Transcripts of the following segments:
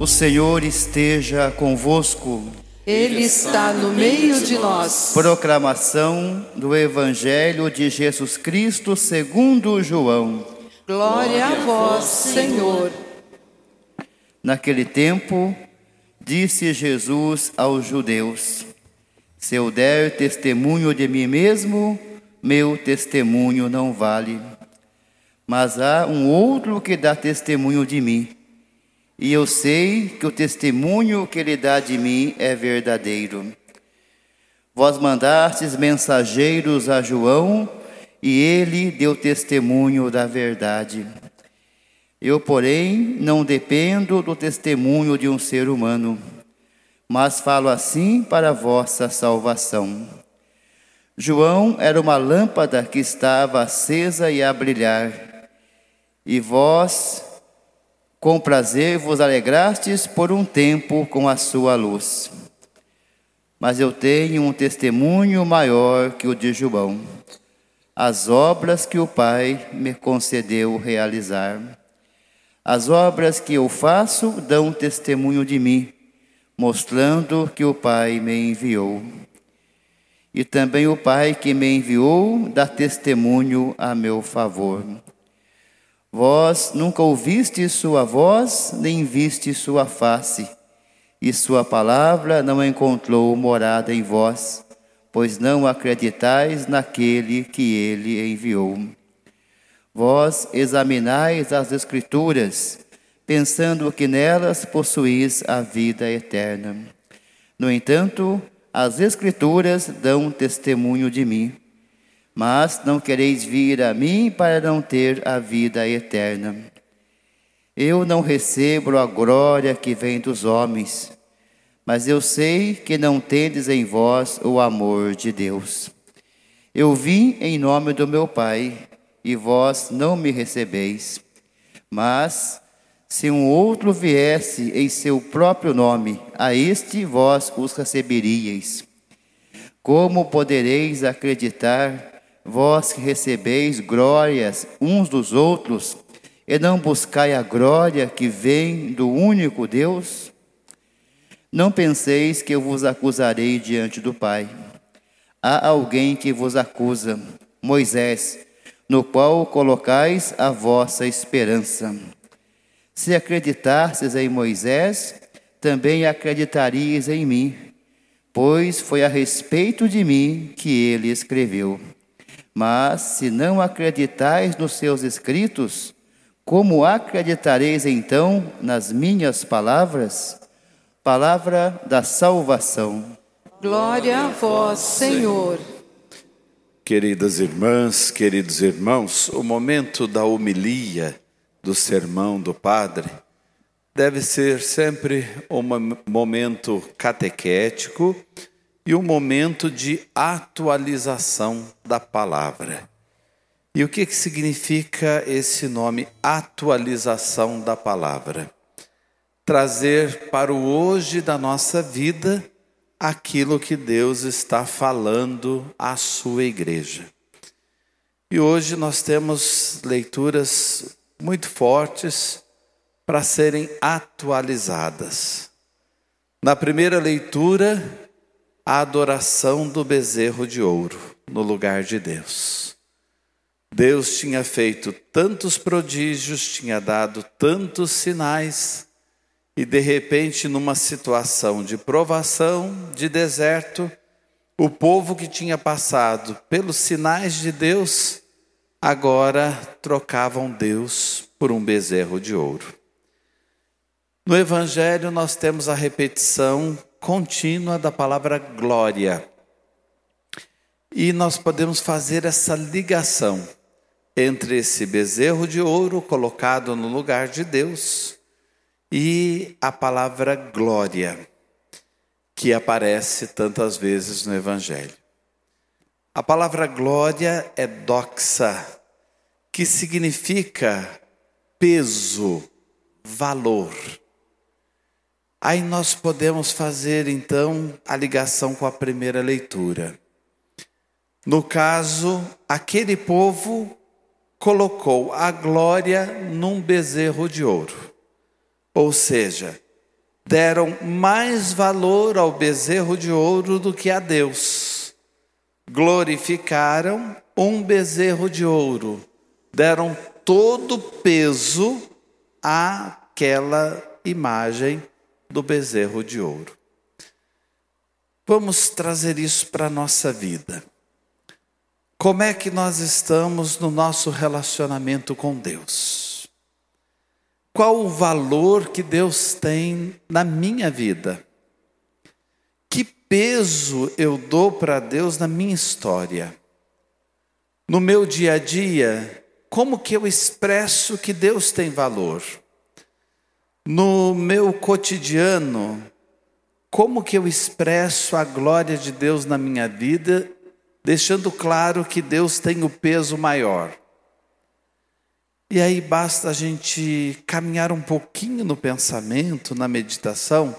O Senhor esteja convosco. Ele está no meio de nós. Proclamação do Evangelho de Jesus Cristo segundo João. Glória a vós, Senhor. Naquele tempo, disse Jesus aos judeus: Se eu der testemunho de mim mesmo, meu testemunho não vale. Mas há um outro que dá testemunho de mim e eu sei que o testemunho que ele dá de mim é verdadeiro. Vós mandastes mensageiros a João, e ele deu testemunho da verdade. Eu, porém, não dependo do testemunho de um ser humano, mas falo assim para a vossa salvação. João era uma lâmpada que estava acesa e a brilhar, e vós com prazer vos alegrastes por um tempo com a sua luz. Mas eu tenho um testemunho maior que o de João, as obras que o Pai me concedeu realizar. As obras que eu faço dão testemunho de mim, mostrando que o Pai me enviou. E também o Pai que me enviou dá testemunho a meu favor. Vós nunca ouviste sua voz, nem viste sua face, e sua palavra não encontrou morada em vós, pois não acreditais naquele que ele enviou. Vós examinais as Escrituras, pensando que nelas possuís a vida eterna. No entanto, as Escrituras dão testemunho de mim mas não quereis vir a mim para não ter a vida eterna. Eu não recebo a glória que vem dos homens, mas eu sei que não tendes em vós o amor de Deus. Eu vim em nome do meu Pai, e vós não me recebeis. Mas, se um outro viesse em seu próprio nome, a este vós os receberíeis. Como podereis acreditar vós que recebeis glórias uns dos outros, e não buscai a glória que vem do único Deus? Não penseis que eu vos acusarei diante do Pai. Há alguém que vos acusa, Moisés, no qual colocais a vossa esperança. Se acreditastes em Moisés, também acreditarias em mim, pois foi a respeito de mim que ele escreveu. Mas se não acreditais nos seus escritos, como acreditareis então nas minhas palavras? Palavra da salvação. Glória a vós, Senhor. Queridas irmãs, queridos irmãos, o momento da homilia do sermão do Padre deve ser sempre um momento catequético e um momento de atualização da palavra. E o que, que significa esse nome, atualização da palavra? Trazer para o hoje da nossa vida aquilo que Deus está falando à sua igreja. E hoje nós temos leituras muito fortes para serem atualizadas. Na primeira leitura, a adoração do bezerro de ouro no lugar de Deus. Deus tinha feito tantos prodígios, tinha dado tantos sinais, e de repente, numa situação de provação, de deserto, o povo que tinha passado pelos sinais de Deus, agora trocavam Deus por um bezerro de ouro. No Evangelho, nós temos a repetição contínua da palavra glória. E nós podemos fazer essa ligação entre esse bezerro de ouro colocado no lugar de Deus e a palavra glória, que aparece tantas vezes no Evangelho. A palavra glória é doxa, que significa peso, valor. Aí nós podemos fazer então a ligação com a primeira leitura. No caso, aquele povo colocou a glória num bezerro de ouro. Ou seja, deram mais valor ao bezerro de ouro do que a Deus. Glorificaram um bezerro de ouro, deram todo o peso àquela imagem do bezerro de ouro. Vamos trazer isso para a nossa vida. Como é que nós estamos no nosso relacionamento com Deus? Qual o valor que Deus tem na minha vida? Que peso eu dou para Deus na minha história? No meu dia a dia, como que eu expresso que Deus tem valor? No meu cotidiano, como que eu expresso a glória de Deus na minha vida, deixando claro que Deus tem o peso maior? E aí basta a gente caminhar um pouquinho no pensamento, na meditação,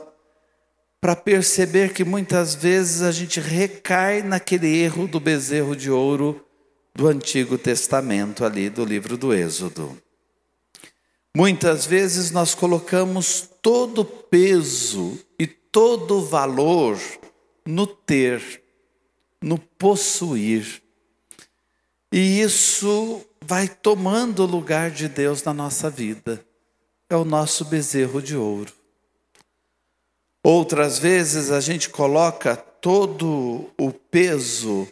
para perceber que muitas vezes a gente recai naquele erro do bezerro de ouro do Antigo Testamento, ali do livro do Êxodo. Muitas vezes nós colocamos todo o peso e todo o valor no ter, no possuir. E isso vai tomando o lugar de Deus na nossa vida. É o nosso bezerro de ouro. Outras vezes a gente coloca todo o peso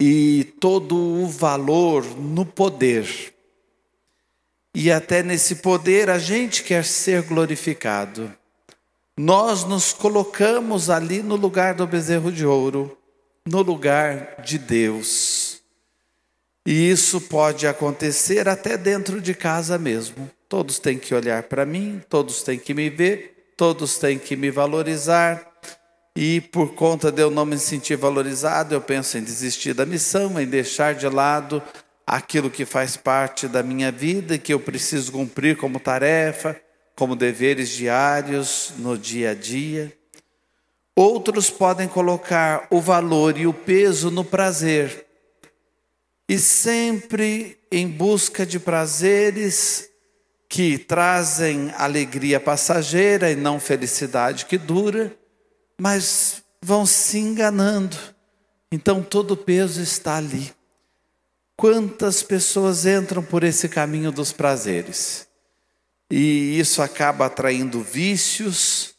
e todo o valor no poder. E até nesse poder a gente quer ser glorificado. Nós nos colocamos ali no lugar do bezerro de ouro, no lugar de Deus. E isso pode acontecer até dentro de casa mesmo. Todos têm que olhar para mim, todos têm que me ver, todos têm que me valorizar. E por conta de eu não me sentir valorizado, eu penso em desistir da missão, em deixar de lado aquilo que faz parte da minha vida e que eu preciso cumprir como tarefa, como deveres diários no dia a dia. Outros podem colocar o valor e o peso no prazer, e sempre em busca de prazeres que trazem alegria passageira e não felicidade que dura, mas vão se enganando. Então todo o peso está ali. Quantas pessoas entram por esse caminho dos prazeres? E isso acaba atraindo vícios,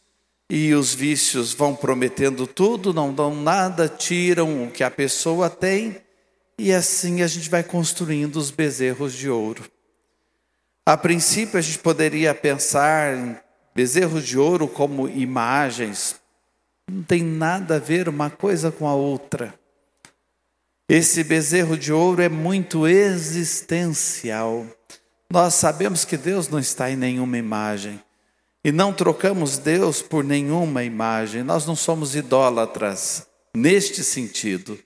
e os vícios vão prometendo tudo, não dão nada, tiram o que a pessoa tem, e assim a gente vai construindo os bezerros de ouro. A princípio, a gente poderia pensar em bezerros de ouro como imagens, não tem nada a ver uma coisa com a outra. Esse bezerro de ouro é muito existencial. Nós sabemos que Deus não está em nenhuma imagem. E não trocamos Deus por nenhuma imagem. Nós não somos idólatras neste sentido,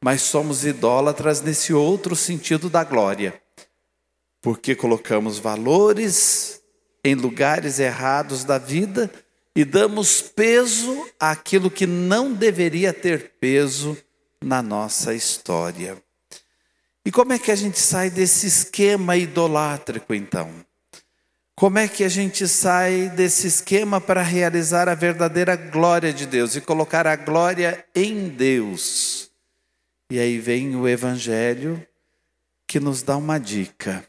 mas somos idólatras nesse outro sentido da glória. Porque colocamos valores em lugares errados da vida e damos peso àquilo que não deveria ter peso na nossa história. E como é que a gente sai desse esquema idolátrico, então? Como é que a gente sai desse esquema para realizar a verdadeira glória de Deus e colocar a glória em Deus? E aí vem o Evangelho que nos dá uma dica.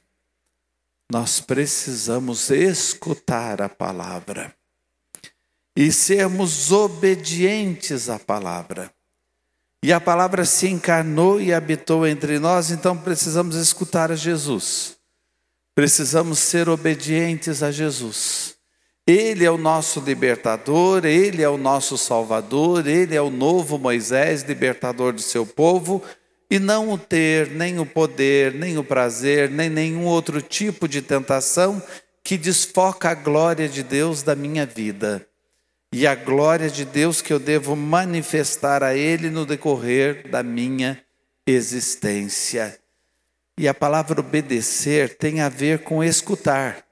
Nós precisamos escutar a palavra e sermos obedientes à palavra. E a palavra se encarnou e habitou entre nós, então precisamos escutar a Jesus. Precisamos ser obedientes a Jesus. Ele é o nosso libertador, ele é o nosso salvador, ele é o novo Moisés, libertador do seu povo, e não o ter nem o poder, nem o prazer, nem nenhum outro tipo de tentação que desfoca a glória de Deus da minha vida e a glória de Deus que eu devo manifestar a Ele no decorrer da minha existência. E a palavra obedecer tem a ver com escutar.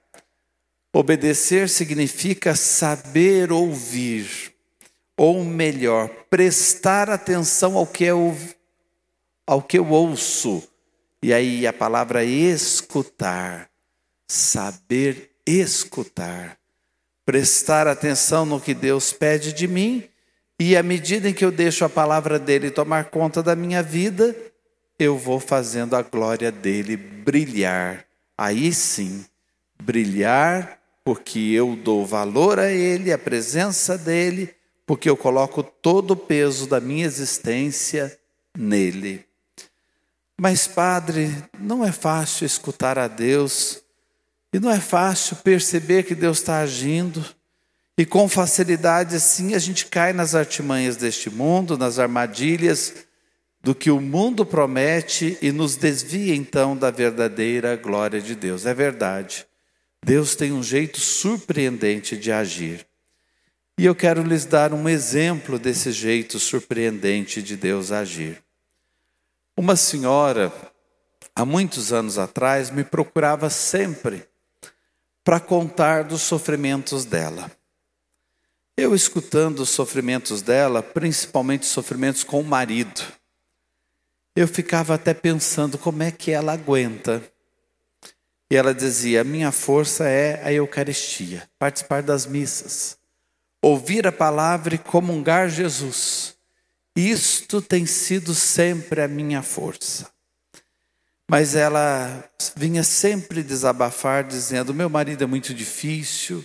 Obedecer significa saber ouvir, ou melhor, prestar atenção ao que eu, ao que eu ouço. E aí a palavra escutar, saber escutar prestar atenção no que Deus pede de mim, e à medida em que eu deixo a palavra dele tomar conta da minha vida, eu vou fazendo a glória dele brilhar. Aí sim, brilhar porque eu dou valor a ele, a presença dele, porque eu coloco todo o peso da minha existência nele. Mas, Padre, não é fácil escutar a Deus e não é fácil perceber que Deus está agindo. E com facilidade, assim, a gente cai nas artimanhas deste mundo, nas armadilhas do que o mundo promete e nos desvia então da verdadeira glória de Deus. É verdade. Deus tem um jeito surpreendente de agir. E eu quero lhes dar um exemplo desse jeito surpreendente de Deus agir. Uma senhora, há muitos anos atrás, me procurava sempre para contar dos sofrimentos dela. Eu escutando os sofrimentos dela, principalmente sofrimentos com o marido, eu ficava até pensando como é que ela aguenta. E ela dizia: minha força é a Eucaristia, participar das missas, ouvir a palavra e comungar Jesus. Isto tem sido sempre a minha força. Mas ela vinha sempre desabafar, dizendo: meu marido é muito difícil,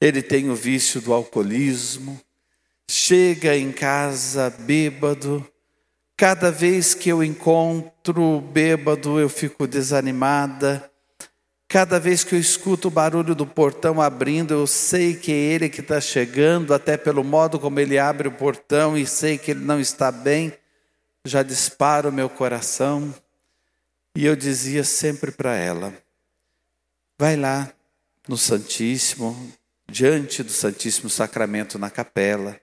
ele tem o vício do alcoolismo, chega em casa bêbado. Cada vez que eu encontro bêbado, eu fico desanimada. Cada vez que eu escuto o barulho do portão abrindo, eu sei que é ele que está chegando, até pelo modo como ele abre o portão e sei que ele não está bem, já dispara o meu coração. E eu dizia sempre para ela: vai lá no Santíssimo, diante do Santíssimo Sacramento na capela,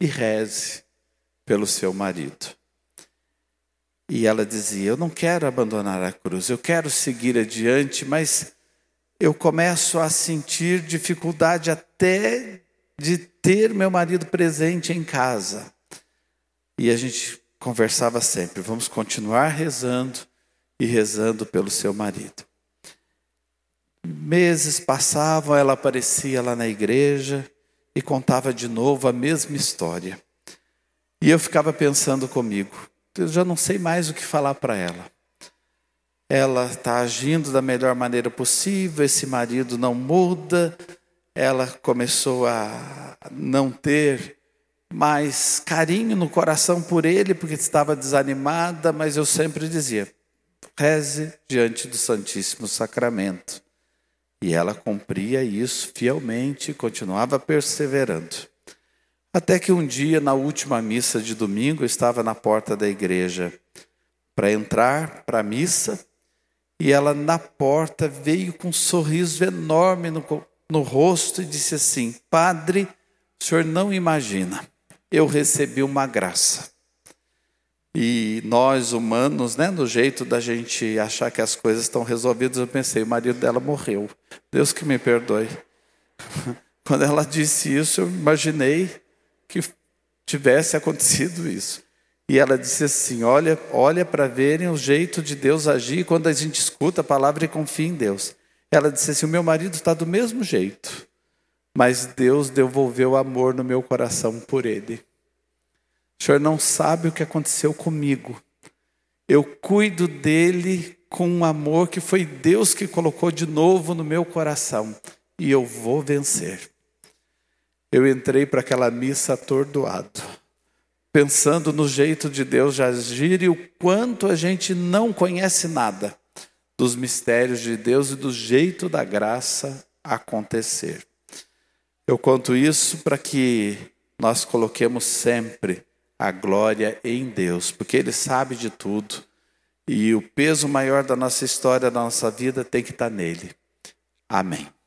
e reze pelo seu marido. E ela dizia: Eu não quero abandonar a cruz, eu quero seguir adiante, mas eu começo a sentir dificuldade até de ter meu marido presente em casa. E a gente conversava sempre: vamos continuar rezando, e rezando pelo seu marido. Meses passavam, ela aparecia lá na igreja e contava de novo a mesma história. E eu ficava pensando comigo, eu já não sei mais o que falar para ela. Ela está agindo da melhor maneira possível, esse marido não muda, ela começou a não ter mais carinho no coração por ele, porque estava desanimada, mas eu sempre dizia: reze diante do Santíssimo Sacramento. E ela cumpria isso fielmente, continuava perseverando. Até que um dia, na última missa de domingo, eu estava na porta da igreja para entrar para a missa, e ela na porta veio com um sorriso enorme no, no rosto e disse assim: Padre, o senhor não imagina, eu recebi uma graça. E nós, humanos, né, no jeito da gente achar que as coisas estão resolvidas, eu pensei, o marido dela morreu. Deus que me perdoe. Quando ela disse isso, eu imaginei que tivesse acontecido isso. E ela disse assim: Olha, olha para verem o jeito de Deus agir quando a gente escuta a palavra e confia em Deus. Ela disse assim: O meu marido está do mesmo jeito, mas Deus devolveu amor no meu coração por ele. O senhor não sabe o que aconteceu comigo. Eu cuido dele com um amor que foi Deus que colocou de novo no meu coração. E eu vou vencer. Eu entrei para aquela missa atordoado, pensando no jeito de Deus de agir e o quanto a gente não conhece nada dos mistérios de Deus e do jeito da graça acontecer. Eu conto isso para que nós coloquemos sempre a glória em Deus, porque Ele sabe de tudo e o peso maior da nossa história, da nossa vida, tem que estar nele. Amém.